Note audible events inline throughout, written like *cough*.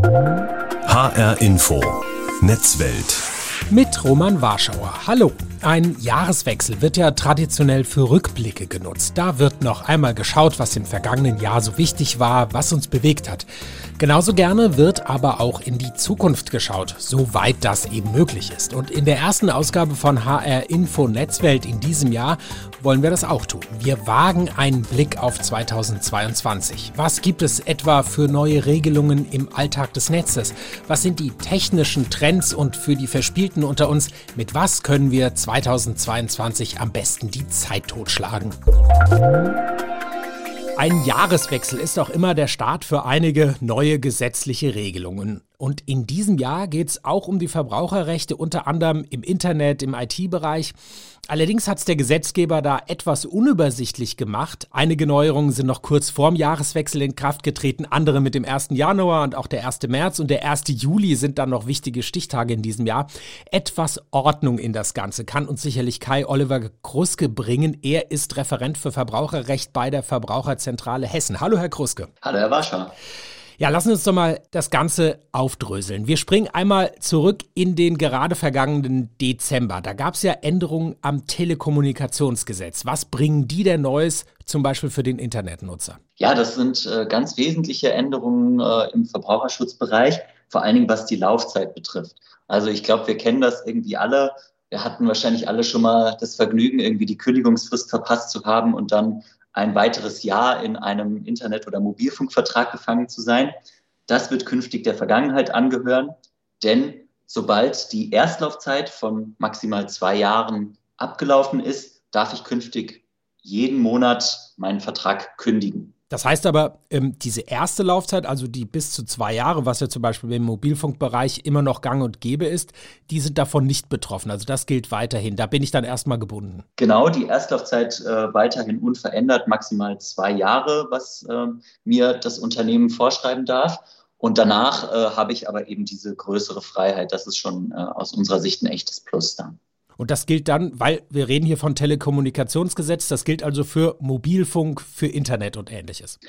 HR Info. Netzwelt. Mit Roman Warschauer. Hallo. Ein Jahreswechsel wird ja traditionell für Rückblicke genutzt. Da wird noch einmal geschaut, was im vergangenen Jahr so wichtig war, was uns bewegt hat. Genauso gerne wird aber auch in die Zukunft geschaut, soweit das eben möglich ist. Und in der ersten Ausgabe von HR Info Netzwelt in diesem Jahr wollen wir das auch tun. Wir wagen einen Blick auf 2022. Was gibt es etwa für neue Regelungen im Alltag des Netzes? Was sind die technischen Trends und für die Verspielten unter uns, mit was können wir 2022 am besten die Zeit totschlagen? Ein Jahreswechsel ist auch immer der Start für einige neue gesetzliche Regelungen. Und in diesem Jahr geht es auch um die Verbraucherrechte, unter anderem im Internet, im IT-Bereich. Allerdings hat es der Gesetzgeber da etwas unübersichtlich gemacht. Einige Neuerungen sind noch kurz vorm Jahreswechsel in Kraft getreten, andere mit dem 1. Januar und auch der 1. März und der 1. Juli sind dann noch wichtige Stichtage in diesem Jahr. Etwas Ordnung in das Ganze kann uns sicherlich Kai Oliver Kruske bringen. Er ist Referent für Verbraucherrecht bei der Verbraucherzentrale Hessen. Hallo, Herr Kruske. Hallo, Herr Wascher. Ja, lassen uns doch mal das Ganze aufdröseln. Wir springen einmal zurück in den gerade vergangenen Dezember. Da gab es ja Änderungen am Telekommunikationsgesetz. Was bringen die denn Neues, zum Beispiel für den Internetnutzer? Ja, das sind äh, ganz wesentliche Änderungen äh, im Verbraucherschutzbereich, vor allen Dingen was die Laufzeit betrifft. Also ich glaube, wir kennen das irgendwie alle. Wir hatten wahrscheinlich alle schon mal das Vergnügen, irgendwie die Kündigungsfrist verpasst zu haben und dann ein weiteres Jahr in einem Internet- oder Mobilfunkvertrag gefangen zu sein. Das wird künftig der Vergangenheit angehören, denn sobald die Erstlaufzeit von maximal zwei Jahren abgelaufen ist, darf ich künftig jeden Monat meinen Vertrag kündigen. Das heißt aber, ähm, diese erste Laufzeit, also die bis zu zwei Jahre, was ja zum Beispiel im Mobilfunkbereich immer noch gang und gäbe ist, die sind davon nicht betroffen. Also das gilt weiterhin. Da bin ich dann erstmal gebunden. Genau, die Erstlaufzeit äh, weiterhin unverändert, maximal zwei Jahre, was äh, mir das Unternehmen vorschreiben darf. Und danach äh, habe ich aber eben diese größere Freiheit. Das ist schon äh, aus unserer Sicht ein echtes Plus dann. Und das gilt dann, weil wir reden hier von Telekommunikationsgesetz, das gilt also für Mobilfunk, für Internet und ähnliches.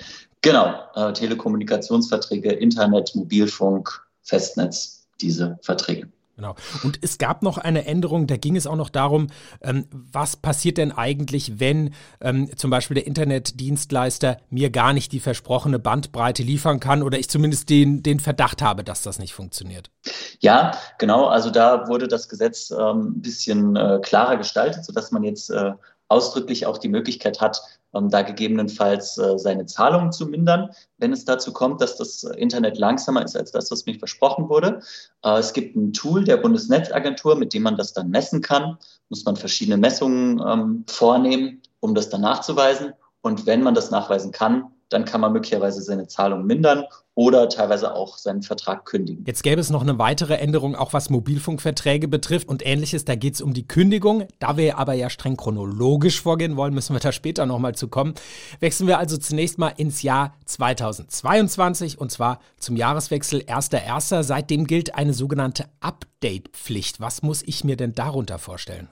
Genau, äh, Telekommunikationsverträge, Internet, Mobilfunk, Festnetz, diese Verträge. Genau. Und es gab noch eine Änderung, da ging es auch noch darum, ähm, was passiert denn eigentlich, wenn ähm, zum Beispiel der Internetdienstleister mir gar nicht die versprochene Bandbreite liefern kann oder ich zumindest den, den Verdacht habe, dass das nicht funktioniert. Ja, genau. Also da wurde das Gesetz ähm, ein bisschen äh, klarer gestaltet, sodass man jetzt äh, ausdrücklich auch die Möglichkeit hat, ähm, da gegebenenfalls äh, seine Zahlungen zu mindern, wenn es dazu kommt, dass das Internet langsamer ist als das, was mir versprochen wurde. Äh, es gibt ein Tool der Bundesnetzagentur, mit dem man das dann messen kann. Muss man verschiedene Messungen ähm, vornehmen, um das dann nachzuweisen. Und wenn man das nachweisen kann, dann kann man möglicherweise seine Zahlung mindern oder teilweise auch seinen Vertrag kündigen. Jetzt gäbe es noch eine weitere Änderung, auch was Mobilfunkverträge betrifft und ähnliches. Da geht es um die Kündigung. Da wir aber ja streng chronologisch vorgehen wollen, müssen wir da später nochmal zu kommen. Wechseln wir also zunächst mal ins Jahr 2022 und zwar zum Jahreswechsel 1.1. Seitdem gilt eine sogenannte Update-Pflicht. Was muss ich mir denn darunter vorstellen?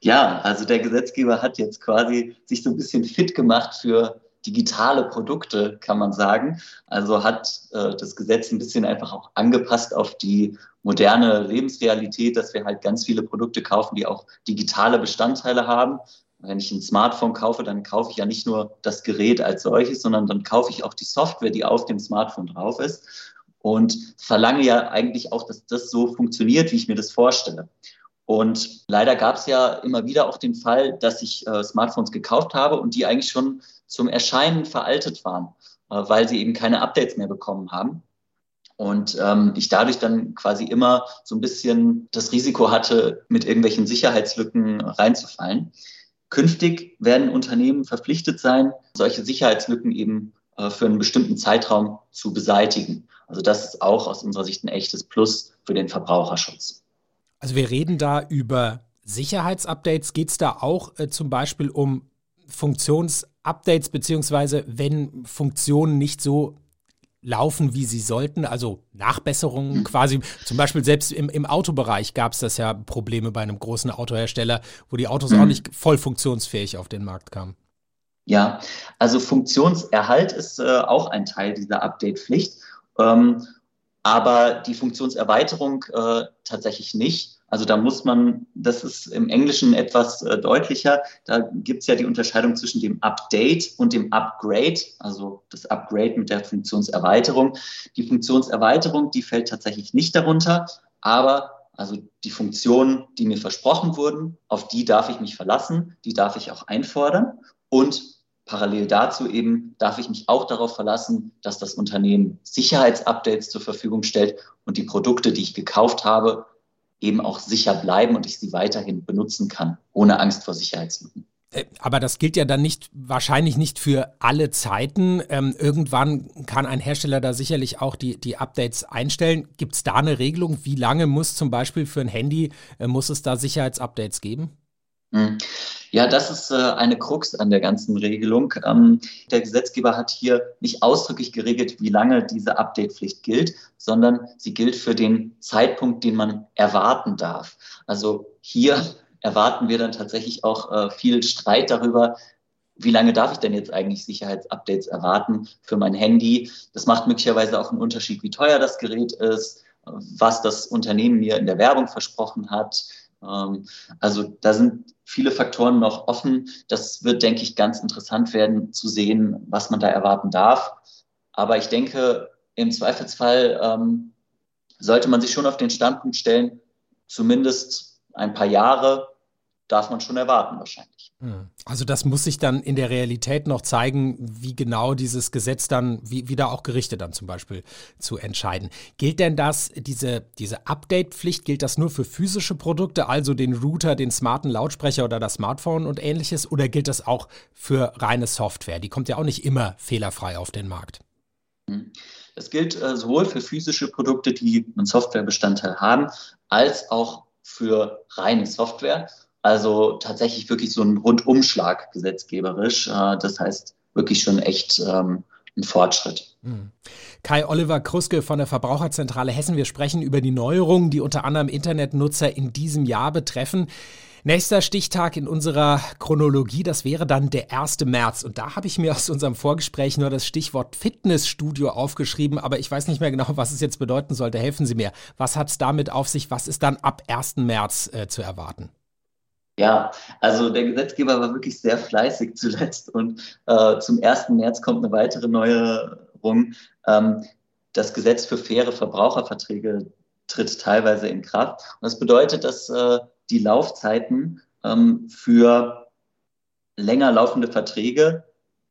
Ja, also der Gesetzgeber hat jetzt quasi sich so ein bisschen fit gemacht für digitale Produkte, kann man sagen. Also hat äh, das Gesetz ein bisschen einfach auch angepasst auf die moderne Lebensrealität, dass wir halt ganz viele Produkte kaufen, die auch digitale Bestandteile haben. Wenn ich ein Smartphone kaufe, dann kaufe ich ja nicht nur das Gerät als solches, sondern dann kaufe ich auch die Software, die auf dem Smartphone drauf ist und verlange ja eigentlich auch, dass das so funktioniert, wie ich mir das vorstelle. Und leider gab es ja immer wieder auch den Fall, dass ich äh, Smartphones gekauft habe und die eigentlich schon zum Erscheinen veraltet waren, äh, weil sie eben keine Updates mehr bekommen haben. Und ähm, ich dadurch dann quasi immer so ein bisschen das Risiko hatte, mit irgendwelchen Sicherheitslücken reinzufallen. Künftig werden Unternehmen verpflichtet sein, solche Sicherheitslücken eben äh, für einen bestimmten Zeitraum zu beseitigen. Also das ist auch aus unserer Sicht ein echtes Plus für den Verbraucherschutz. Also wir reden da über Sicherheitsupdates. Geht es da auch äh, zum Beispiel um Funktionsupdates, beziehungsweise wenn Funktionen nicht so laufen, wie sie sollten, also Nachbesserungen mhm. quasi. Zum Beispiel selbst im, im Autobereich gab es das ja Probleme bei einem großen Autohersteller, wo die Autos mhm. auch nicht voll funktionsfähig auf den Markt kamen. Ja, also Funktionserhalt ist äh, auch ein Teil dieser Update-Pflicht. Ähm, aber die Funktionserweiterung äh, tatsächlich nicht. Also da muss man, das ist im Englischen etwas äh, deutlicher, da gibt es ja die Unterscheidung zwischen dem Update und dem Upgrade, also das Upgrade mit der Funktionserweiterung. Die Funktionserweiterung, die fällt tatsächlich nicht darunter, aber also die Funktionen, die mir versprochen wurden, auf die darf ich mich verlassen, die darf ich auch einfordern und parallel dazu eben darf ich mich auch darauf verlassen, dass das Unternehmen Sicherheitsupdates zur Verfügung stellt und die Produkte, die ich gekauft habe, eben auch sicher bleiben und ich sie weiterhin benutzen kann, ohne Angst vor Sicherheitslücken. Äh, aber das gilt ja dann nicht, wahrscheinlich nicht für alle Zeiten. Ähm, irgendwann kann ein Hersteller da sicherlich auch die, die Updates einstellen. Gibt es da eine Regelung? Wie lange muss zum Beispiel für ein Handy, äh, muss es da Sicherheitsupdates geben? Hm. Ja, das ist äh, eine Krux an der ganzen Regelung. Ähm, der Gesetzgeber hat hier nicht ausdrücklich geregelt, wie lange diese Update-Pflicht gilt, sondern sie gilt für den Zeitpunkt, den man erwarten darf. Also hier erwarten wir dann tatsächlich auch äh, viel Streit darüber, wie lange darf ich denn jetzt eigentlich Sicherheitsupdates erwarten für mein Handy? Das macht möglicherweise auch einen Unterschied, wie teuer das Gerät ist, was das Unternehmen mir in der Werbung versprochen hat. Ähm, also da sind viele Faktoren noch offen. Das wird, denke ich, ganz interessant werden zu sehen, was man da erwarten darf. Aber ich denke, im Zweifelsfall ähm, sollte man sich schon auf den Standpunkt stellen, zumindest ein paar Jahre darf man schon erwarten wahrscheinlich. Hm. Also das muss sich dann in der Realität noch zeigen, wie genau dieses Gesetz dann, wie, wie da auch Gerichte dann zum Beispiel zu entscheiden. Gilt denn das, diese, diese Update-Pflicht, gilt das nur für physische Produkte, also den Router, den smarten Lautsprecher oder das Smartphone und ähnliches, oder gilt das auch für reine Software? Die kommt ja auch nicht immer fehlerfrei auf den Markt. Hm. Das gilt äh, sowohl für physische Produkte, die einen Softwarebestandteil haben, als auch für reine Software. Also tatsächlich wirklich so ein Rundumschlag gesetzgeberisch. Äh, das heißt wirklich schon echt ähm, ein Fortschritt. Hm. Kai Oliver Kruske von der Verbraucherzentrale Hessen. Wir sprechen über die Neuerungen, die unter anderem Internetnutzer in diesem Jahr betreffen. Nächster Stichtag in unserer Chronologie, das wäre dann der 1. März. Und da habe ich mir aus unserem Vorgespräch nur das Stichwort Fitnessstudio aufgeschrieben, aber ich weiß nicht mehr genau, was es jetzt bedeuten sollte. Helfen Sie mir. Was hat es damit auf sich? Was ist dann ab 1. März äh, zu erwarten? Ja, also der Gesetzgeber war wirklich sehr fleißig *laughs* zuletzt und äh, zum 1. März kommt eine weitere Neuerung. Ähm, das Gesetz für faire Verbraucherverträge tritt teilweise in Kraft. Und das bedeutet, dass äh, die Laufzeiten ähm, für länger laufende Verträge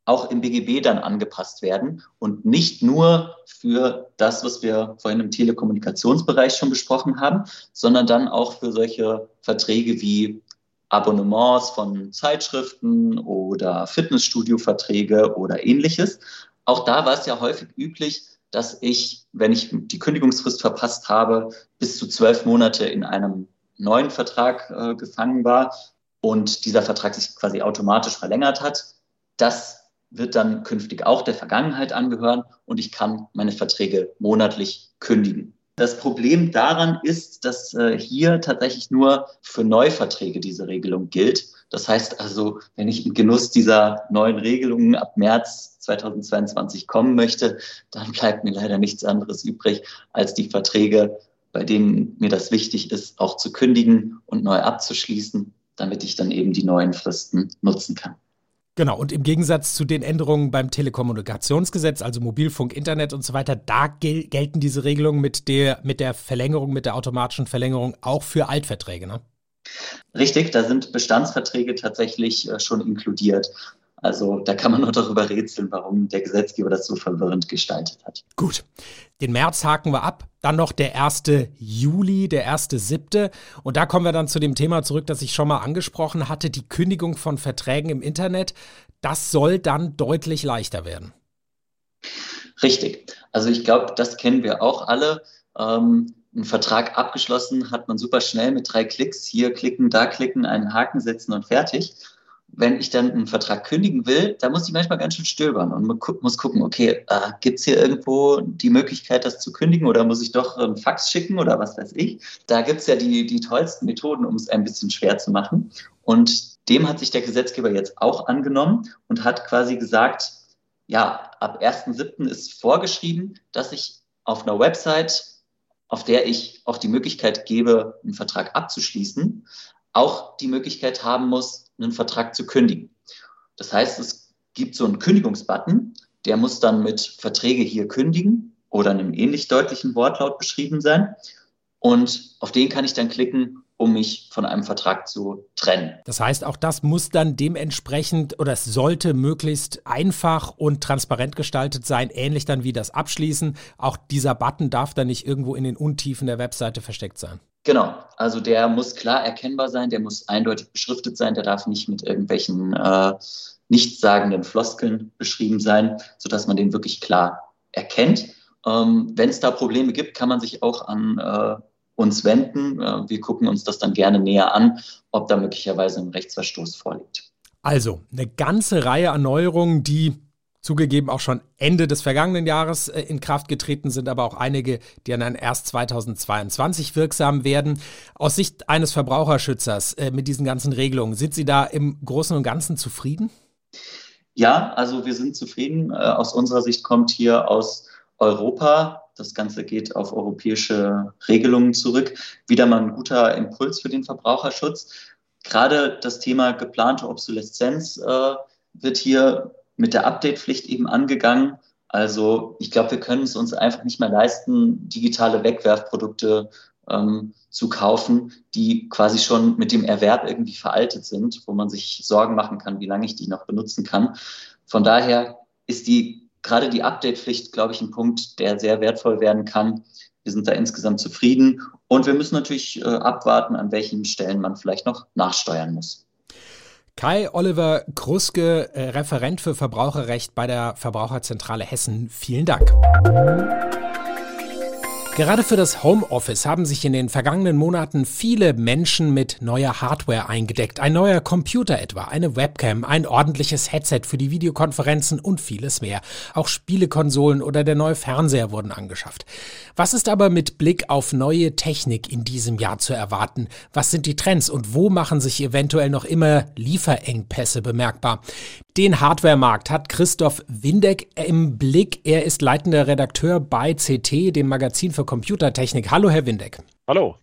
auch im BGB dann angepasst werden und nicht nur für das, was wir vorhin im Telekommunikationsbereich schon besprochen haben, sondern dann auch für solche Verträge wie Abonnements von Zeitschriften oder Fitnessstudio-Verträge oder ähnliches. Auch da war es ja häufig üblich, dass ich, wenn ich die Kündigungsfrist verpasst habe, bis zu zwölf Monate in einem neuen Vertrag äh, gefangen war und dieser Vertrag sich quasi automatisch verlängert hat. Das wird dann künftig auch der Vergangenheit angehören und ich kann meine Verträge monatlich kündigen. Das Problem daran ist, dass äh, hier tatsächlich nur für Neuverträge diese Regelung gilt. Das heißt also, wenn ich im Genuss dieser neuen Regelungen ab März 2022 kommen möchte, dann bleibt mir leider nichts anderes übrig, als die Verträge, bei denen mir das wichtig ist, auch zu kündigen und neu abzuschließen, damit ich dann eben die neuen Fristen nutzen kann. Genau, und im Gegensatz zu den Änderungen beim Telekommunikationsgesetz, also Mobilfunk, Internet und so weiter, da gel gelten diese Regelungen mit der, mit der Verlängerung, mit der automatischen Verlängerung auch für Altverträge, ne? Richtig, da sind Bestandsverträge tatsächlich äh, schon inkludiert. Also da kann man nur darüber rätseln, warum der Gesetzgeber das so verwirrend gestaltet hat. Gut, den März haken wir ab. Dann noch der 1. Juli, der 1.7. Und da kommen wir dann zu dem Thema zurück, das ich schon mal angesprochen hatte, die Kündigung von Verträgen im Internet. Das soll dann deutlich leichter werden. Richtig. Also ich glaube, das kennen wir auch alle. Ähm, einen Vertrag abgeschlossen hat man super schnell mit drei Klicks. Hier klicken, da klicken, einen Haken setzen und fertig wenn ich dann einen Vertrag kündigen will, da muss ich manchmal ganz schön stöbern und muss gucken, okay, äh, gibt es hier irgendwo die Möglichkeit, das zu kündigen oder muss ich doch einen Fax schicken oder was weiß ich. Da gibt es ja die, die tollsten Methoden, um es ein bisschen schwer zu machen. Und dem hat sich der Gesetzgeber jetzt auch angenommen und hat quasi gesagt, ja, ab 1.7. ist vorgeschrieben, dass ich auf einer Website, auf der ich auch die Möglichkeit gebe, einen Vertrag abzuschließen, auch die Möglichkeit haben muss, einen Vertrag zu kündigen. Das heißt, es gibt so einen Kündigungsbutton, der muss dann mit Verträge hier kündigen oder einem ähnlich deutlichen Wortlaut beschrieben sein. Und auf den kann ich dann klicken um mich von einem Vertrag zu trennen. Das heißt, auch das muss dann dementsprechend oder es sollte möglichst einfach und transparent gestaltet sein, ähnlich dann wie das Abschließen. Auch dieser Button darf dann nicht irgendwo in den Untiefen der Webseite versteckt sein. Genau, also der muss klar erkennbar sein, der muss eindeutig beschriftet sein, der darf nicht mit irgendwelchen äh, nichtssagenden Floskeln beschrieben sein, sodass man den wirklich klar erkennt. Ähm, Wenn es da Probleme gibt, kann man sich auch an äh, uns wenden. Äh, wir gucken uns das dann gerne näher an, ob da möglicherweise ein Rechtsverstoß vorliegt. Also eine ganze Reihe an Neuerungen, die zugegeben auch schon Ende des vergangenen Jahres äh, in Kraft getreten sind, aber auch einige, die dann erst 2022 wirksam werden. Aus Sicht eines Verbraucherschützers äh, mit diesen ganzen Regelungen, sind Sie da im Großen und Ganzen zufrieden? Ja, also wir sind zufrieden. Aus unserer Sicht kommt hier aus Europa das Ganze geht auf europäische Regelungen zurück. Wieder mal ein guter Impuls für den Verbraucherschutz. Gerade das Thema geplante Obsoleszenz äh, wird hier mit der Updatepflicht eben angegangen. Also ich glaube, wir können es uns einfach nicht mehr leisten, digitale Wegwerfprodukte ähm, zu kaufen, die quasi schon mit dem Erwerb irgendwie veraltet sind, wo man sich Sorgen machen kann, wie lange ich die noch benutzen kann. Von daher ist die gerade die Update-Pflicht, glaube ich, ein Punkt, der sehr wertvoll werden kann. Wir sind da insgesamt zufrieden und wir müssen natürlich äh, abwarten, an welchen Stellen man vielleicht noch nachsteuern muss. Kai Oliver Kruske, äh, Referent für Verbraucherrecht bei der Verbraucherzentrale Hessen. Vielen Dank. Gerade für das Homeoffice haben sich in den vergangenen Monaten viele Menschen mit neuer Hardware eingedeckt. Ein neuer Computer etwa, eine Webcam, ein ordentliches Headset für die Videokonferenzen und vieles mehr. Auch Spielekonsolen oder der neue Fernseher wurden angeschafft. Was ist aber mit Blick auf neue Technik in diesem Jahr zu erwarten? Was sind die Trends und wo machen sich eventuell noch immer Lieferengpässe bemerkbar? Den Hardwaremarkt hat Christoph Windeck im Blick. Er ist leitender Redakteur bei CT, dem Magazin für Computertechnik. Hallo, Herr Windeck. Hallo.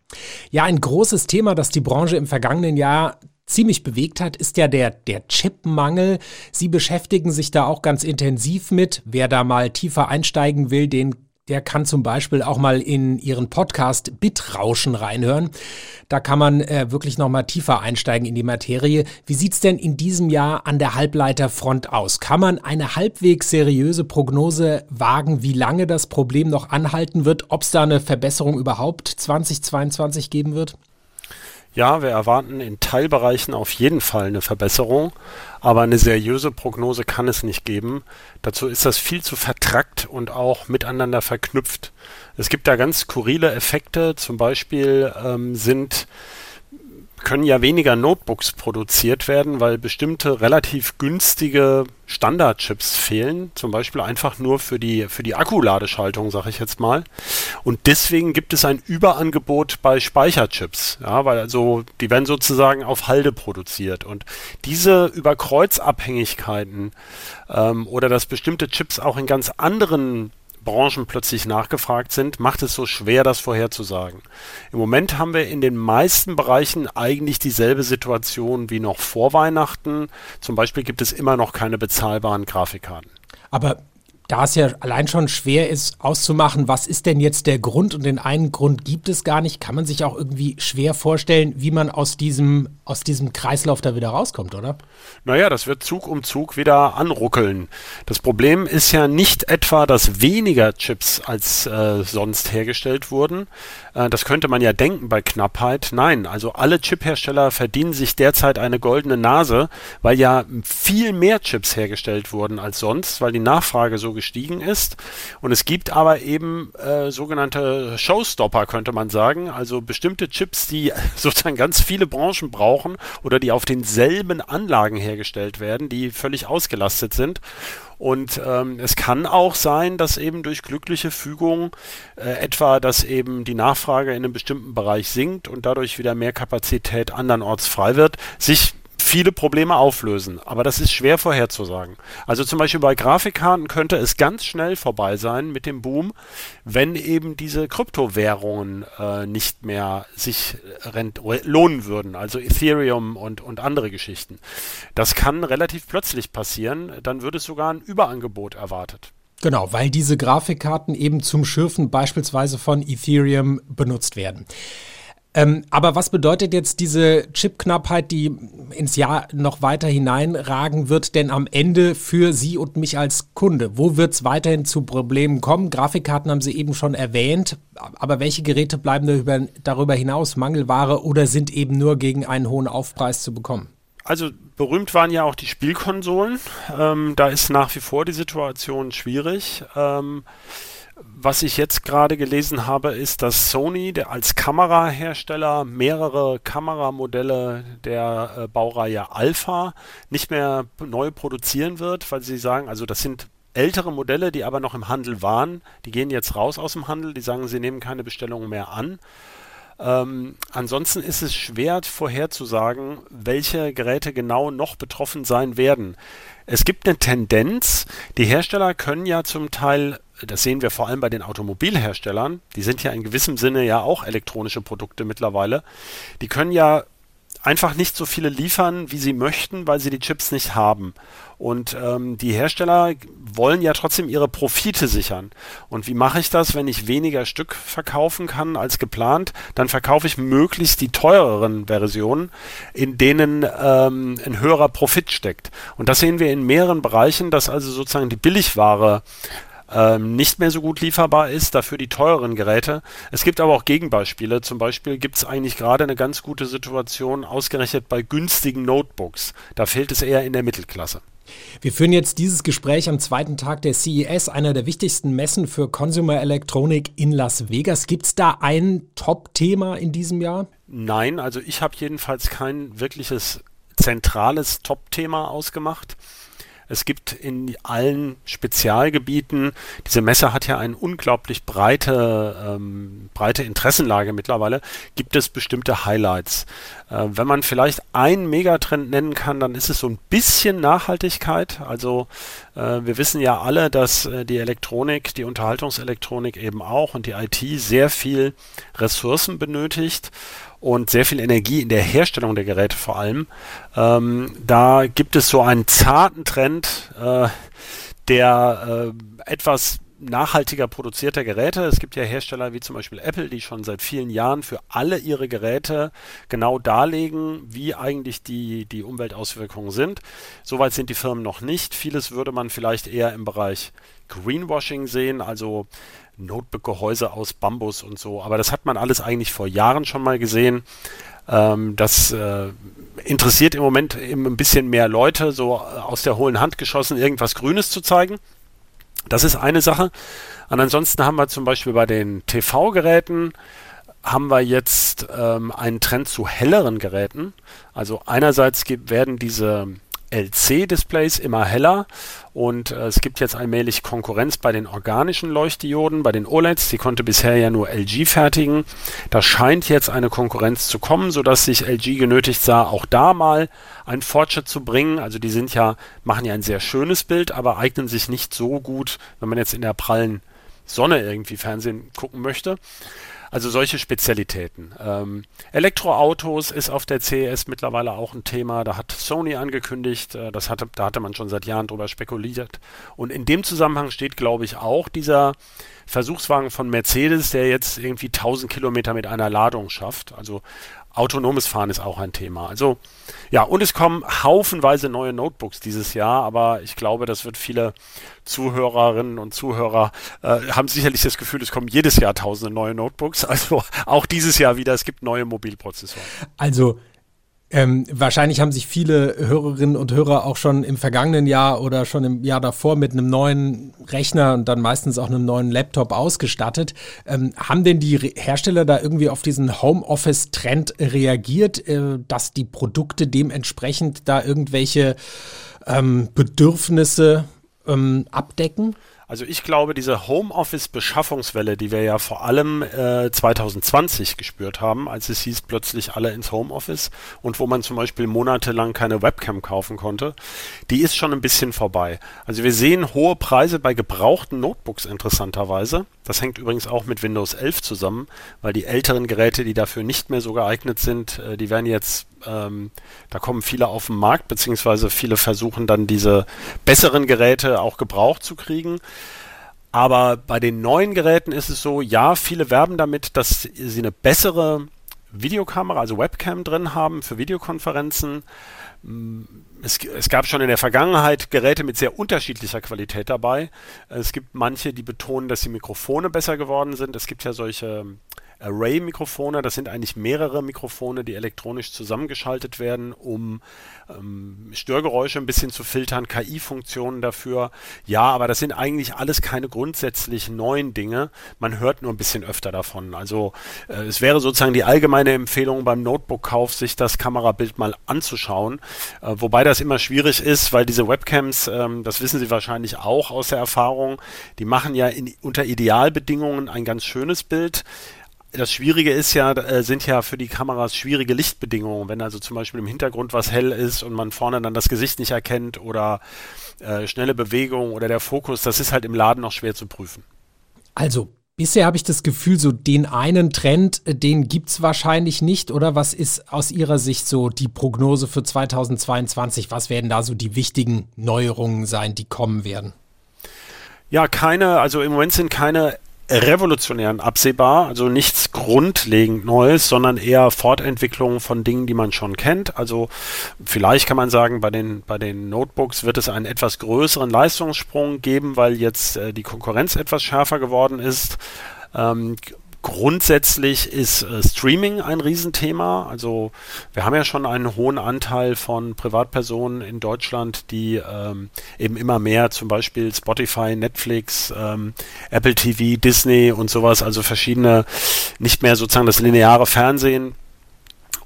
Ja, ein großes Thema, das die Branche im vergangenen Jahr ziemlich bewegt hat, ist ja der, der Chipmangel. Sie beschäftigen sich da auch ganz intensiv mit. Wer da mal tiefer einsteigen will, den der kann zum Beispiel auch mal in Ihren Podcast Bitrauschen reinhören. Da kann man äh, wirklich noch mal tiefer einsteigen in die Materie. Wie sieht's denn in diesem Jahr an der Halbleiterfront aus? Kann man eine halbwegs seriöse Prognose wagen, wie lange das Problem noch anhalten wird, ob es da eine Verbesserung überhaupt 2022 geben wird? Ja, wir erwarten in Teilbereichen auf jeden Fall eine Verbesserung, aber eine seriöse Prognose kann es nicht geben. Dazu ist das viel zu vertrackt und auch miteinander verknüpft. Es gibt da ganz skurrile Effekte. Zum Beispiel ähm, sind können ja weniger Notebooks produziert werden, weil bestimmte relativ günstige Standardchips fehlen, zum Beispiel einfach nur für die, für die Akkuladeschaltung, sage ich jetzt mal. Und deswegen gibt es ein Überangebot bei Speicherchips, ja, weil also die werden sozusagen auf Halde produziert. Und diese Überkreuzabhängigkeiten ähm, oder dass bestimmte Chips auch in ganz anderen Branchen plötzlich nachgefragt sind, macht es so schwer, das vorherzusagen. Im Moment haben wir in den meisten Bereichen eigentlich dieselbe Situation wie noch vor Weihnachten. Zum Beispiel gibt es immer noch keine bezahlbaren Grafikkarten. Aber da es ja allein schon schwer ist auszumachen, was ist denn jetzt der Grund und den einen Grund gibt es gar nicht, kann man sich auch irgendwie schwer vorstellen, wie man aus diesem, aus diesem Kreislauf da wieder rauskommt, oder? Naja, das wird Zug um Zug wieder anruckeln. Das Problem ist ja nicht etwa, dass weniger Chips als äh, sonst hergestellt wurden. Äh, das könnte man ja denken bei Knappheit. Nein, also alle Chiphersteller verdienen sich derzeit eine goldene Nase, weil ja viel mehr Chips hergestellt wurden als sonst, weil die Nachfrage so gestiegen ist. Und es gibt aber eben äh, sogenannte Showstopper, könnte man sagen, also bestimmte Chips, die *laughs* sozusagen ganz viele Branchen brauchen oder die auf denselben Anlagen hergestellt werden, die völlig ausgelastet sind. Und ähm, es kann auch sein, dass eben durch glückliche Fügung äh, etwa, dass eben die Nachfrage in einem bestimmten Bereich sinkt und dadurch wieder mehr Kapazität andernorts frei wird, sich viele Probleme auflösen. Aber das ist schwer vorherzusagen. Also zum Beispiel bei Grafikkarten könnte es ganz schnell vorbei sein mit dem Boom, wenn eben diese Kryptowährungen äh, nicht mehr sich rent lohnen würden. Also Ethereum und, und andere Geschichten. Das kann relativ plötzlich passieren. Dann würde es sogar ein Überangebot erwartet. Genau, weil diese Grafikkarten eben zum Schürfen beispielsweise von Ethereum benutzt werden. Ähm, aber was bedeutet jetzt diese Chipknappheit, die ins Jahr noch weiter hineinragen wird, denn am Ende für Sie und mich als Kunde? Wo wird es weiterhin zu Problemen kommen? Grafikkarten haben Sie eben schon erwähnt, aber welche Geräte bleiben darüber, hinaus Mangelware oder sind eben nur gegen einen hohen Aufpreis zu bekommen? Also berühmt waren ja auch die Spielkonsolen. Ähm, da ist nach wie vor die Situation schwierig. Ähm, was ich jetzt gerade gelesen habe, ist, dass Sony als Kamerahersteller mehrere Kameramodelle der äh, Baureihe Alpha nicht mehr neu produzieren wird, weil sie sagen, also das sind ältere Modelle, die aber noch im Handel waren. Die gehen jetzt raus aus dem Handel, die sagen, sie nehmen keine Bestellungen mehr an. Ähm, ansonsten ist es schwer vorherzusagen, welche Geräte genau noch betroffen sein werden. Es gibt eine Tendenz, die Hersteller können ja zum Teil, das sehen wir vor allem bei den Automobilherstellern, die sind ja in gewissem Sinne ja auch elektronische Produkte mittlerweile, die können ja einfach nicht so viele liefern, wie sie möchten, weil sie die Chips nicht haben. Und ähm, die Hersteller wollen ja trotzdem ihre Profite sichern. Und wie mache ich das, wenn ich weniger Stück verkaufen kann als geplant? Dann verkaufe ich möglichst die teureren Versionen, in denen ähm, ein höherer Profit steckt. Und das sehen wir in mehreren Bereichen, dass also sozusagen die Billigware ähm, nicht mehr so gut lieferbar ist, dafür die teureren Geräte. Es gibt aber auch Gegenbeispiele. Zum Beispiel gibt es eigentlich gerade eine ganz gute Situation, ausgerechnet bei günstigen Notebooks. Da fehlt es eher in der Mittelklasse. Wir führen jetzt dieses Gespräch am zweiten Tag der CES, einer der wichtigsten Messen für Consumer Electronic in Las Vegas. Gibt es da ein Top-Thema in diesem Jahr? Nein, also ich habe jedenfalls kein wirkliches zentrales Top-Thema ausgemacht. Es gibt in allen Spezialgebieten, diese Messe hat ja eine unglaublich breite, ähm, breite Interessenlage mittlerweile, gibt es bestimmte Highlights. Äh, wenn man vielleicht einen Megatrend nennen kann, dann ist es so ein bisschen Nachhaltigkeit. Also äh, wir wissen ja alle, dass äh, die Elektronik, die Unterhaltungselektronik eben auch und die IT sehr viel Ressourcen benötigt und sehr viel Energie in der Herstellung der Geräte vor allem. Ähm, da gibt es so einen zarten Trend, äh, der äh, etwas nachhaltiger produzierter Geräte. Es gibt ja Hersteller wie zum Beispiel Apple, die schon seit vielen Jahren für alle ihre Geräte genau darlegen, wie eigentlich die, die Umweltauswirkungen sind. Soweit sind die Firmen noch nicht. Vieles würde man vielleicht eher im Bereich Greenwashing sehen, also Notebook-Gehäuse aus Bambus und so. Aber das hat man alles eigentlich vor Jahren schon mal gesehen. Ähm, das äh, interessiert im Moment eben ein bisschen mehr Leute, so aus der hohlen Hand geschossen, irgendwas Grünes zu zeigen. Das ist eine Sache. Und ansonsten haben wir zum Beispiel bei den TV-Geräten haben wir jetzt ähm, einen Trend zu helleren Geräten. Also einerseits werden diese LC-Displays immer heller und äh, es gibt jetzt allmählich Konkurrenz bei den organischen Leuchtdioden, bei den OLEDs. Die konnte bisher ja nur LG fertigen. Da scheint jetzt eine Konkurrenz zu kommen, sodass sich LG genötigt sah, auch da mal einen Fortschritt zu bringen. Also die sind ja, machen ja ein sehr schönes Bild, aber eignen sich nicht so gut, wenn man jetzt in der prallen Sonne irgendwie Fernsehen gucken möchte. Also solche Spezialitäten. Ähm, Elektroautos ist auf der CES mittlerweile auch ein Thema. Da hat Sony angekündigt, äh, das hatte, da hatte man schon seit Jahren drüber spekuliert. Und in dem Zusammenhang steht, glaube ich, auch dieser Versuchswagen von Mercedes, der jetzt irgendwie 1000 Kilometer mit einer Ladung schafft. Also autonomes Fahren ist auch ein Thema. Also ja, und es kommen haufenweise neue Notebooks dieses Jahr, aber ich glaube, das wird viele Zuhörerinnen und Zuhörer äh, haben sicherlich das Gefühl, es kommen jedes Jahr tausende neue Notebooks. *laughs* Also auch dieses Jahr wieder, es gibt neue Mobilprozessoren. Also ähm, wahrscheinlich haben sich viele Hörerinnen und Hörer auch schon im vergangenen Jahr oder schon im Jahr davor mit einem neuen Rechner und dann meistens auch einem neuen Laptop ausgestattet. Ähm, haben denn die Hersteller da irgendwie auf diesen Homeoffice-Trend reagiert, äh, dass die Produkte dementsprechend da irgendwelche ähm, Bedürfnisse ähm, abdecken? Also ich glaube, diese Homeoffice-Beschaffungswelle, die wir ja vor allem äh, 2020 gespürt haben, als es hieß plötzlich alle ins Homeoffice und wo man zum Beispiel monatelang keine Webcam kaufen konnte, die ist schon ein bisschen vorbei. Also wir sehen hohe Preise bei gebrauchten Notebooks interessanterweise. Das hängt übrigens auch mit Windows 11 zusammen, weil die älteren Geräte, die dafür nicht mehr so geeignet sind, äh, die werden jetzt ähm, da kommen viele auf den Markt, beziehungsweise viele versuchen dann diese besseren Geräte auch gebraucht zu kriegen. Aber bei den neuen Geräten ist es so, ja, viele werben damit, dass sie eine bessere Videokamera, also Webcam drin haben für Videokonferenzen. Mm, es, es, gab schon in der Vergangenheit Geräte mit sehr unterschiedlicher Qualität dabei. Es gibt manche, die betonen, dass die Mikrofone besser geworden sind. Es gibt ja solche Array-Mikrofone. Das sind eigentlich mehrere Mikrofone, die elektronisch zusammengeschaltet werden, um ähm, Störgeräusche ein bisschen zu filtern, KI-Funktionen dafür. Ja, aber das sind eigentlich alles keine grundsätzlich neuen Dinge. Man hört nur ein bisschen öfter davon. Also äh, es wäre sozusagen die allgemeine Empfehlung beim Notebook-Kauf, sich das Kamerabild mal anzuschauen. Äh, wobei das immer schwierig ist, weil diese Webcams, ähm, das wissen Sie wahrscheinlich auch aus der Erfahrung, die machen ja in, unter Idealbedingungen ein ganz schönes Bild das Schwierige ist ja, äh, sind ja für die Kameras schwierige Lichtbedingungen. Wenn also zum Beispiel im Hintergrund was hell ist und man vorne dann das Gesicht nicht erkennt oder äh, schnelle Bewegung oder der Fokus, das ist halt im Laden noch schwer zu prüfen. Also, bisher habe ich das Gefühl, so den einen Trend, äh, den gibt es wahrscheinlich nicht. Oder was ist aus Ihrer Sicht so die Prognose für 2022? Was werden da so die wichtigen Neuerungen sein, die kommen werden? Ja, keine, also im Moment sind keine revolutionären absehbar, also nichts grundlegend Neues, sondern eher Fortentwicklung von Dingen, die man schon kennt. Also vielleicht kann man sagen, bei den, bei den Notebooks wird es einen etwas größeren Leistungssprung geben, weil jetzt äh, die Konkurrenz etwas schärfer geworden ist. Ähm, Grundsätzlich ist äh, Streaming ein Riesenthema. Also wir haben ja schon einen hohen Anteil von Privatpersonen in Deutschland, die ähm, eben immer mehr zum Beispiel Spotify, Netflix, ähm, Apple TV, Disney und sowas, also verschiedene, nicht mehr sozusagen das lineare Fernsehen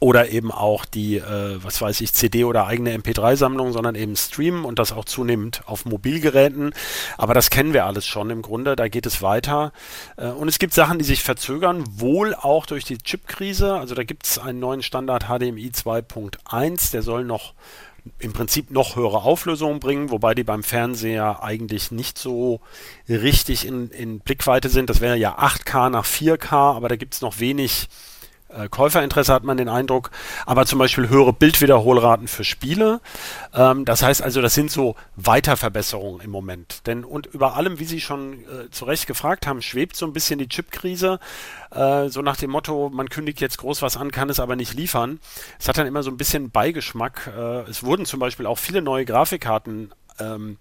oder eben auch die, äh, was weiß ich, CD oder eigene MP3-Sammlung, sondern eben streamen und das auch zunehmend auf Mobilgeräten. Aber das kennen wir alles schon im Grunde, da geht es weiter. Äh, und es gibt Sachen, die sich verzögern, wohl auch durch die Chipkrise. Also da gibt es einen neuen Standard HDMI 2.1, der soll noch im Prinzip noch höhere Auflösungen bringen, wobei die beim Fernseher eigentlich nicht so richtig in, in Blickweite sind. Das wäre ja 8K nach 4K, aber da gibt es noch wenig äh, Käuferinteresse hat man den Eindruck, aber zum Beispiel höhere Bildwiederholraten für Spiele. Ähm, das heißt also, das sind so Weiterverbesserungen im Moment. Denn und über allem, wie Sie schon äh, zu Recht gefragt haben, schwebt so ein bisschen die Chipkrise. Äh, so nach dem Motto, man kündigt jetzt groß was an, kann es aber nicht liefern. Es hat dann immer so ein bisschen Beigeschmack. Äh, es wurden zum Beispiel auch viele neue Grafikkarten ähm,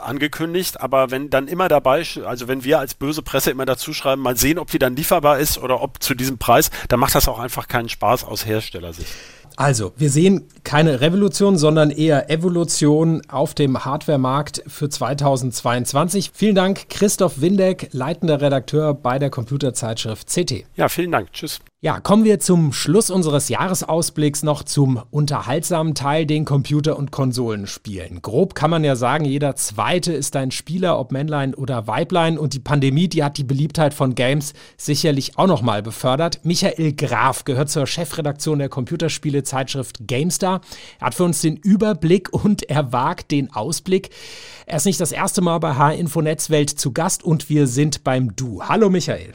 angekündigt, aber wenn dann immer dabei, also wenn wir als böse Presse immer dazu schreiben, mal sehen, ob die dann lieferbar ist oder ob zu diesem Preis, dann macht das auch einfach keinen Spaß aus Herstellersicht. Also, wir sehen keine Revolution, sondern eher Evolution auf dem Hardware-Markt für 2022. Vielen Dank, Christoph Windeck, leitender Redakteur bei der Computerzeitschrift CT. Ja, vielen Dank. Tschüss. Ja, kommen wir zum Schluss unseres Jahresausblicks noch zum unterhaltsamen Teil, den Computer- und Konsolenspielen. Grob kann man ja sagen, jeder zweite ist ein Spieler, ob Männlein oder Weiblein. Und die Pandemie, die hat die Beliebtheit von Games sicherlich auch nochmal befördert. Michael Graf gehört zur Chefredaktion der Computerspiele-Zeitschrift GameStar. Er hat für uns den Überblick und er wagt den Ausblick. Er ist nicht das erste Mal bei H-Info Netzwelt zu Gast und wir sind beim Du. Hallo Michael.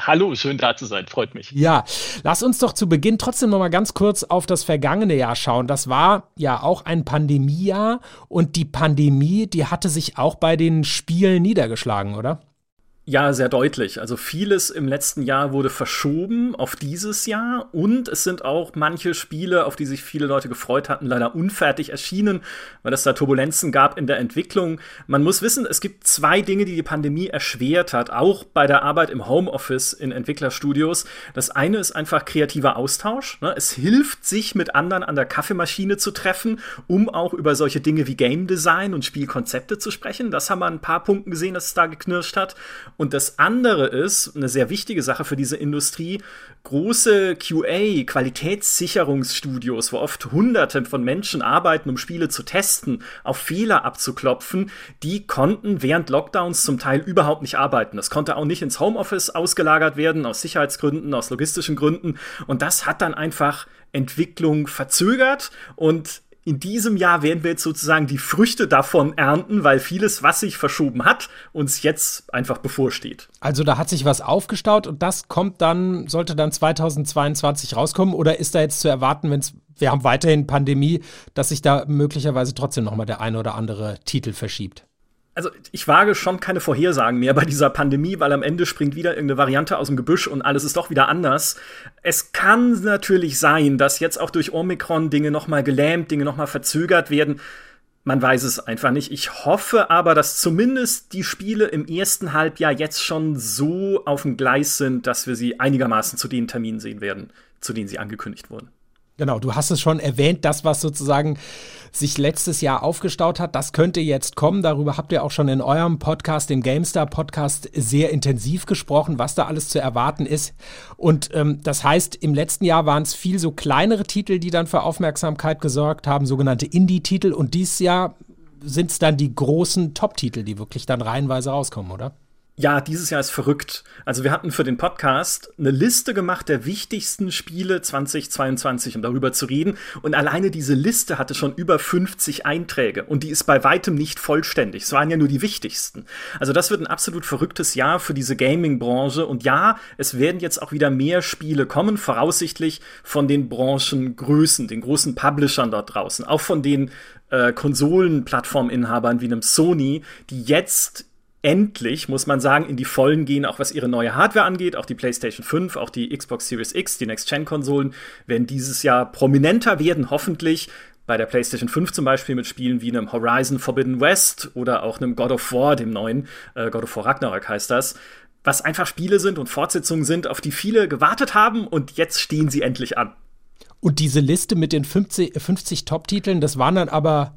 Hallo, schön da zu sein, freut mich. Ja, lass uns doch zu Beginn trotzdem noch mal ganz kurz auf das vergangene Jahr schauen. Das war ja auch ein Pandemiejahr und die Pandemie, die hatte sich auch bei den Spielen niedergeschlagen, oder? Ja, sehr deutlich. Also vieles im letzten Jahr wurde verschoben auf dieses Jahr und es sind auch manche Spiele, auf die sich viele Leute gefreut hatten, leider unfertig erschienen, weil es da Turbulenzen gab in der Entwicklung. Man muss wissen, es gibt zwei Dinge, die die Pandemie erschwert hat, auch bei der Arbeit im Homeoffice in Entwicklerstudios. Das eine ist einfach kreativer Austausch. Ne? Es hilft, sich mit anderen an der Kaffeemaschine zu treffen, um auch über solche Dinge wie Game Design und Spielkonzepte zu sprechen. Das haben wir an ein paar Punkten gesehen, dass es da geknirscht hat. Und das andere ist, eine sehr wichtige Sache für diese Industrie, große QA, Qualitätssicherungsstudios, wo oft Hunderte von Menschen arbeiten, um Spiele zu testen, auf Fehler abzuklopfen, die konnten während Lockdowns zum Teil überhaupt nicht arbeiten. Das konnte auch nicht ins Homeoffice ausgelagert werden, aus Sicherheitsgründen, aus logistischen Gründen. Und das hat dann einfach Entwicklung verzögert und in diesem Jahr werden wir jetzt sozusagen die Früchte davon ernten, weil vieles, was sich verschoben hat, uns jetzt einfach bevorsteht. Also da hat sich was aufgestaut und das kommt dann, sollte dann 2022 rauskommen oder ist da jetzt zu erwarten, wenn es, wir haben weiterhin Pandemie, dass sich da möglicherweise trotzdem nochmal der eine oder andere Titel verschiebt? Also ich wage schon keine Vorhersagen mehr bei dieser Pandemie, weil am Ende springt wieder irgendeine Variante aus dem Gebüsch und alles ist doch wieder anders. Es kann natürlich sein, dass jetzt auch durch Omikron Dinge noch mal gelähmt, Dinge noch mal verzögert werden. Man weiß es einfach nicht. Ich hoffe aber, dass zumindest die Spiele im ersten Halbjahr jetzt schon so auf dem Gleis sind, dass wir sie einigermaßen zu den Terminen sehen werden, zu denen sie angekündigt wurden. Genau, du hast es schon erwähnt, das, was sozusagen sich letztes Jahr aufgestaut hat, das könnte jetzt kommen. Darüber habt ihr auch schon in eurem Podcast, dem GameStar Podcast, sehr intensiv gesprochen, was da alles zu erwarten ist. Und ähm, das heißt, im letzten Jahr waren es viel so kleinere Titel, die dann für Aufmerksamkeit gesorgt haben, sogenannte Indie-Titel. Und dieses Jahr sind es dann die großen Top-Titel, die wirklich dann reihenweise rauskommen, oder? Ja, dieses Jahr ist verrückt. Also wir hatten für den Podcast eine Liste gemacht der wichtigsten Spiele 2022, um darüber zu reden. Und alleine diese Liste hatte schon über 50 Einträge. Und die ist bei weitem nicht vollständig. Es waren ja nur die wichtigsten. Also das wird ein absolut verrücktes Jahr für diese Gaming-Branche. Und ja, es werden jetzt auch wieder mehr Spiele kommen, voraussichtlich von den Branchengrößen, den großen Publishern dort draußen. Auch von den äh, Konsolenplattforminhabern wie einem Sony, die jetzt endlich, muss man sagen, in die Vollen gehen, auch was ihre neue Hardware angeht. Auch die PlayStation 5, auch die Xbox Series X, die Next-Gen-Konsolen werden dieses Jahr prominenter werden, hoffentlich. Bei der PlayStation 5 zum Beispiel mit Spielen wie einem Horizon Forbidden West oder auch einem God of War, dem neuen äh, God of War Ragnarok heißt das. Was einfach Spiele sind und Fortsetzungen sind, auf die viele gewartet haben und jetzt stehen sie endlich an. Und diese Liste mit den 50, 50 Top-Titeln, das waren dann aber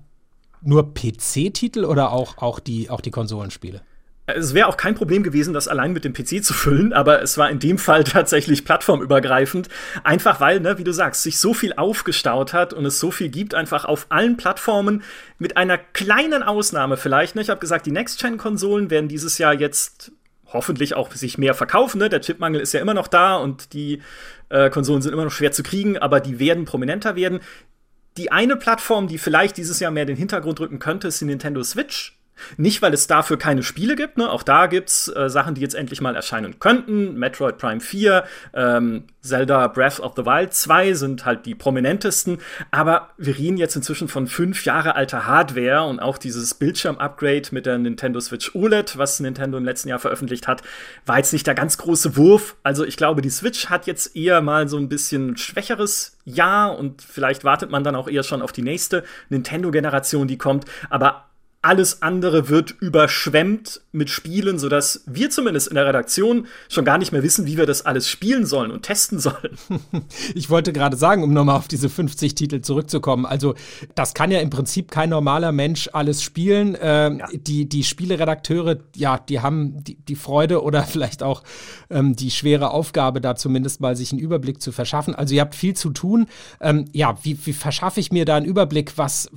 nur PC-Titel oder auch, auch, die, auch die Konsolenspiele? Es wäre auch kein Problem gewesen, das allein mit dem PC zu füllen, aber es war in dem Fall *laughs* tatsächlich plattformübergreifend. Einfach weil, ne, wie du sagst, sich so viel aufgestaut hat und es so viel gibt, einfach auf allen Plattformen, mit einer kleinen Ausnahme vielleicht. Ne? Ich habe gesagt, die Next-Gen-Konsolen werden dieses Jahr jetzt hoffentlich auch sich mehr verkaufen. Ne? Der Chipmangel ist ja immer noch da und die äh, Konsolen sind immer noch schwer zu kriegen, aber die werden prominenter werden. Die eine Plattform, die vielleicht dieses Jahr mehr den Hintergrund rücken könnte, ist die Nintendo Switch nicht, weil es dafür keine Spiele gibt, ne? auch da gibt's äh, Sachen, die jetzt endlich mal erscheinen könnten. Metroid Prime 4, ähm, Zelda Breath of the Wild 2 sind halt die prominentesten. Aber wir reden jetzt inzwischen von fünf Jahre alter Hardware und auch dieses Bildschirm-Upgrade mit der Nintendo Switch OLED, was Nintendo im letzten Jahr veröffentlicht hat, war jetzt nicht der ganz große Wurf. Also ich glaube, die Switch hat jetzt eher mal so ein bisschen schwächeres Jahr und vielleicht wartet man dann auch eher schon auf die nächste Nintendo-Generation, die kommt. Aber alles andere wird überschwemmt mit Spielen, sodass wir zumindest in der Redaktion schon gar nicht mehr wissen, wie wir das alles spielen sollen und testen sollen. *laughs* Ich wollte gerade sagen, um nochmal auf diese 50 Titel zurückzukommen. Also, das kann ja im Prinzip kein normaler Mensch alles spielen. Ähm, ja. die, die Spieleredakteure, ja, die haben die, die Freude oder *laughs* vielleicht auch ähm, die schwere Aufgabe, da zumindest mal sich einen Überblick zu verschaffen. Also, ihr habt viel zu tun. Ähm, ja, wie, wie verschaffe ich mir da einen Überblick? Was,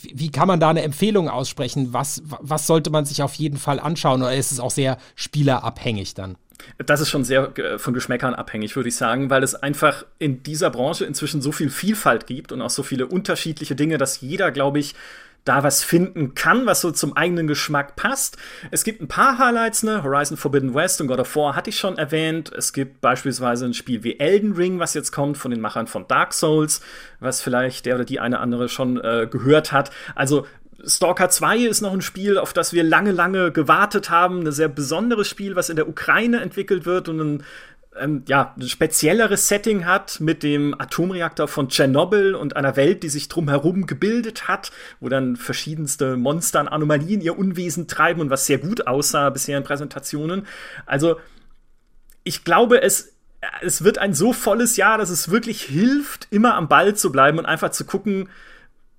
wie kann man da eine Empfehlung aussprechen? Sprechen, was, was sollte man sich auf jeden Fall anschauen oder ist es auch sehr spielerabhängig dann? Das ist schon sehr äh, von Geschmäckern abhängig, würde ich sagen, weil es einfach in dieser Branche inzwischen so viel Vielfalt gibt und auch so viele unterschiedliche Dinge, dass jeder, glaube ich, da was finden kann, was so zum eigenen Geschmack passt. Es gibt ein paar Highlights, ne? Horizon Forbidden West und God of War hatte ich schon erwähnt. Es gibt beispielsweise ein Spiel wie Elden Ring, was jetzt kommt von den Machern von Dark Souls, was vielleicht der oder die eine andere schon äh, gehört hat. Also Stalker 2 ist noch ein Spiel, auf das wir lange, lange gewartet haben. Ein sehr besonderes Spiel, was in der Ukraine entwickelt wird und ein ähm, ja, ein spezielleres Setting hat mit dem Atomreaktor von Tschernobyl und einer Welt, die sich drumherum gebildet hat, wo dann verschiedenste Monster und Anomalien ihr Unwesen treiben und was sehr gut aussah bisher in Präsentationen. Also, ich glaube, es, es wird ein so volles Jahr, dass es wirklich hilft, immer am Ball zu bleiben und einfach zu gucken,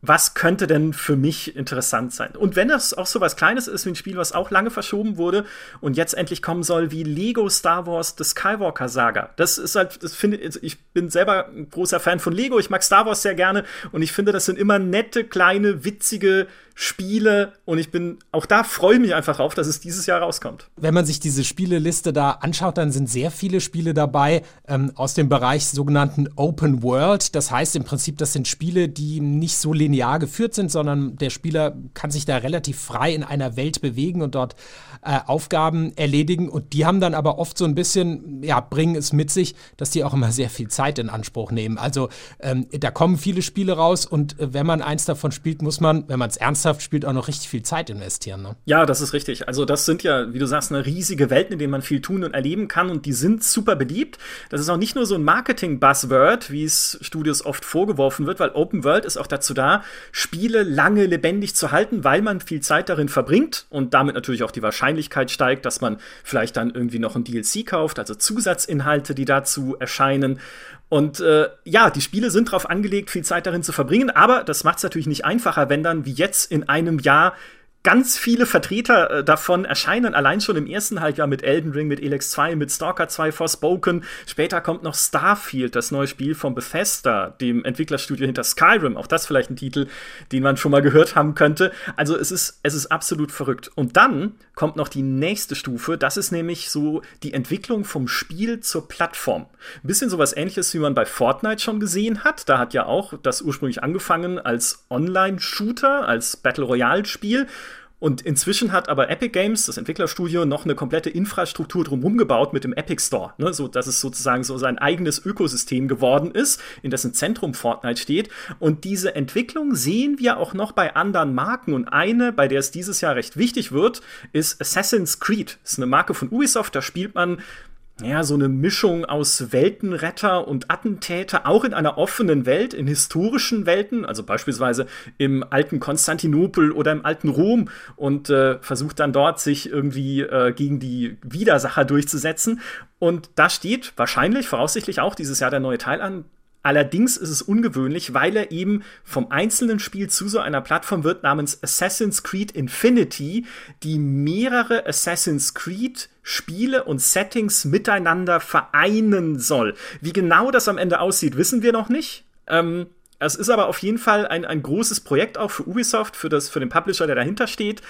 was könnte denn für mich interessant sein? Und wenn das auch so was Kleines ist wie ein Spiel, was auch lange verschoben wurde und jetzt endlich kommen soll, wie Lego Star Wars The Skywalker Saga. Das ist halt, das finde ich, bin selber ein großer Fan von Lego. Ich mag Star Wars sehr gerne und ich finde, das sind immer nette, kleine, witzige Spiele und ich bin auch da freue ich mich einfach auf, dass es dieses Jahr rauskommt. Wenn man sich diese Spieleliste da anschaut, dann sind sehr viele Spiele dabei ähm, aus dem Bereich sogenannten Open World. Das heißt im Prinzip, das sind Spiele, die nicht so linear geführt sind, sondern der Spieler kann sich da relativ frei in einer Welt bewegen und dort äh, Aufgaben erledigen. Und die haben dann aber oft so ein bisschen, ja, bringen es mit sich, dass die auch immer sehr viel Zeit in Anspruch nehmen. Also ähm, da kommen viele Spiele raus und äh, wenn man eins davon spielt, muss man, wenn man es ernst ernsthaft spielt, auch noch richtig viel Zeit investieren. Ne? Ja, das ist richtig. Also das sind ja, wie du sagst, eine riesige Welten, in denen man viel tun und erleben kann und die sind super beliebt. Das ist auch nicht nur so ein Marketing-Buzzword, wie es Studios oft vorgeworfen wird, weil Open World ist auch dazu da, Spiele lange lebendig zu halten, weil man viel Zeit darin verbringt und damit natürlich auch die Wahrscheinlichkeit steigt, dass man vielleicht dann irgendwie noch ein DLC kauft, also Zusatzinhalte, die dazu erscheinen. Und äh, ja, die Spiele sind darauf angelegt, viel Zeit darin zu verbringen, aber das macht es natürlich nicht einfacher, wenn dann wie jetzt in einem Jahr ganz viele Vertreter äh, davon erscheinen allein schon im ersten Halbjahr mit Elden Ring, mit Elex 2, mit Stalker 2 Forspoken. Später kommt noch Starfield, das neue Spiel von Bethesda, dem Entwicklerstudio hinter Skyrim. Auch das vielleicht ein Titel, den man schon mal gehört haben könnte. Also es ist, es ist absolut verrückt. Und dann kommt noch die nächste Stufe. Das ist nämlich so die Entwicklung vom Spiel zur Plattform. Ein bisschen sowas ähnliches, wie man bei Fortnite schon gesehen hat. Da hat ja auch das ursprünglich angefangen als Online-Shooter, als Battle Royale-Spiel und inzwischen hat aber Epic Games, das Entwicklerstudio, noch eine komplette Infrastruktur drumherum gebaut mit dem Epic Store, ne? so dass es sozusagen so sein eigenes Ökosystem geworden ist, in dessen Zentrum Fortnite steht. Und diese Entwicklung sehen wir auch noch bei anderen Marken. Und eine, bei der es dieses Jahr recht wichtig wird, ist Assassin's Creed. Das ist eine Marke von Ubisoft. Da spielt man ja, so eine Mischung aus Weltenretter und Attentäter, auch in einer offenen Welt, in historischen Welten, also beispielsweise im alten Konstantinopel oder im alten Rom und äh, versucht dann dort sich irgendwie äh, gegen die Widersacher durchzusetzen. Und da steht wahrscheinlich, voraussichtlich auch dieses Jahr der neue Teil an. Allerdings ist es ungewöhnlich, weil er eben vom einzelnen Spiel zu so einer Plattform wird namens Assassin's Creed Infinity, die mehrere Assassin's Creed Spiele und Settings miteinander vereinen soll. Wie genau das am Ende aussieht, wissen wir noch nicht. Ähm, es ist aber auf jeden Fall ein, ein großes Projekt auch für Ubisoft, für, das, für den Publisher, der dahinter steht.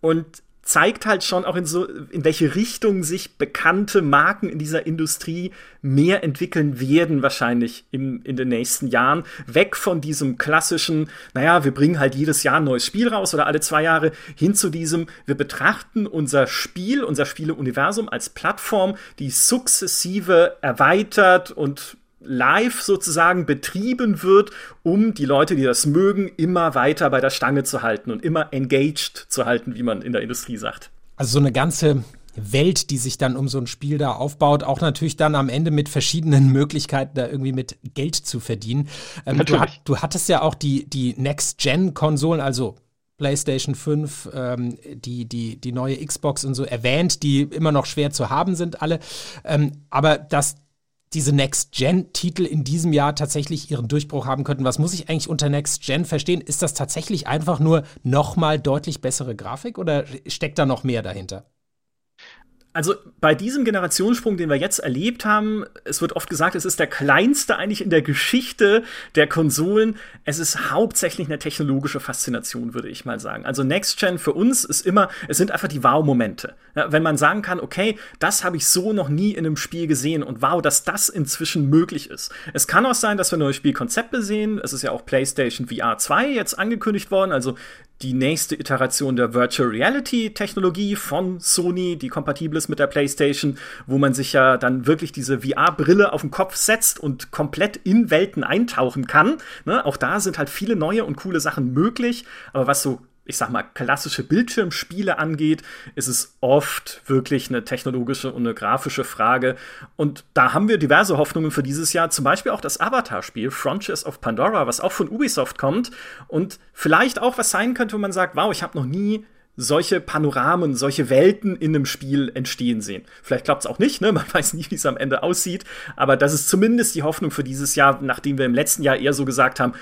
Und zeigt halt schon auch in so, in welche Richtung sich bekannte Marken in dieser Industrie mehr entwickeln werden, wahrscheinlich im, in den nächsten Jahren. Weg von diesem klassischen, naja, wir bringen halt jedes Jahr ein neues Spiel raus oder alle zwei Jahre, hin zu diesem, wir betrachten unser Spiel, unser Spieleuniversum als Plattform, die sukzessive erweitert und live sozusagen betrieben wird, um die Leute, die das mögen, immer weiter bei der Stange zu halten und immer engaged zu halten, wie man in der Industrie sagt. Also so eine ganze Welt, die sich dann um so ein Spiel da aufbaut, auch natürlich dann am Ende mit verschiedenen *laughs* Möglichkeiten da irgendwie mit Geld zu verdienen. Ähm, du, hat, du, hattest ja auch die, die Next-Gen-Konsolen, also PlayStation 5, ähm, die, die, die neue Xbox und so erwähnt, die immer noch schwer zu haben sind, alle. Ähm, aber dass diese Next-Gen-Titel in diesem Jahr tatsächlich ihren Durchbruch haben könnten. Was muss ich eigentlich unter Next-Gen verstehen? Ist das tatsächlich einfach nur nochmal deutlich bessere Grafik oder steckt da noch mehr dahinter? Also bei diesem Generationssprung, den wir jetzt erlebt haben, es wird oft gesagt, es ist der kleinste eigentlich in der Geschichte der Konsolen. Es ist hauptsächlich eine technologische Faszination, würde ich mal sagen. Also Next Gen für uns ist immer, es sind einfach die Wow-Momente. Ja, wenn man sagen kann, okay, das habe ich so noch nie in einem Spiel gesehen und wow, dass das inzwischen möglich ist. Es kann auch sein, dass wir neue Spielkonzepte sehen. Es ist ja auch PlayStation VR 2 jetzt angekündigt worden, also die nächste Iteration der Virtual Reality Technologie von Sony, die kompatibel ist mit der PlayStation, wo man sich ja dann wirklich diese VR-Brille auf den Kopf setzt und komplett in Welten eintauchen kann. Ne? Auch da sind halt viele neue und coole Sachen möglich. Aber was so ich sag mal, klassische Bildschirmspiele angeht, ist es oft wirklich eine technologische und eine grafische Frage. Und da haben wir diverse Hoffnungen für dieses Jahr. Zum Beispiel auch das Avatar-Spiel Frontiers of Pandora, was auch von Ubisoft kommt und vielleicht auch was sein könnte, wo man sagt, wow, ich habe noch nie solche Panoramen, solche Welten in einem Spiel entstehen sehen. Vielleicht klappt es auch nicht, ne? *laughs* Man weiß nie, wie es am Ende aussieht. Aber das ist zumindest die Hoffnung für dieses Jahr, nachdem wir im letzten Jahr eher so gesagt haben,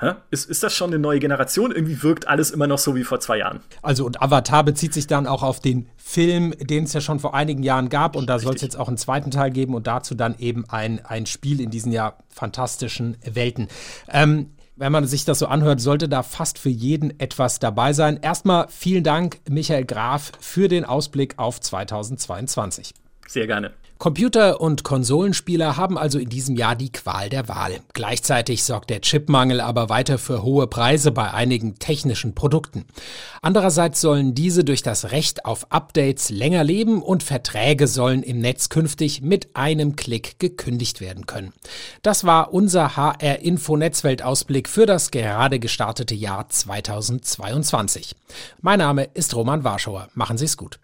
Hä? Ist, ist das schon eine neue Generation? Irgendwie wirkt alles immer noch so wie vor zwei Jahren. Also und Avatar bezieht sich dann auch auf den Film, den es ja schon vor einigen Jahren gab und da soll es jetzt auch einen zweiten Teil geben und dazu dann eben ein, ein Spiel in diesen ja fantastischen Welten. Ähm, wenn man sich das so anhört, sollte da fast für jeden etwas dabei sein. Erstmal vielen Dank, Michael Graf, für den Ausblick auf 2022. Sehr gerne. Computer- und Konsolenspieler haben also in diesem Jahr die Qual der Wahl. Gleichzeitig sorgt der Chipmangel aber weiter für hohe Preise bei einigen technischen Produkten. Andererseits sollen diese durch das Recht auf Updates länger leben und Verträge sollen im Netz künftig mit einem Klick gekündigt werden können. Das war unser HR Info Netzweltausblick für das gerade gestartete Jahr 2022. Mein Name ist Roman Warschauer. Machen Sie es gut.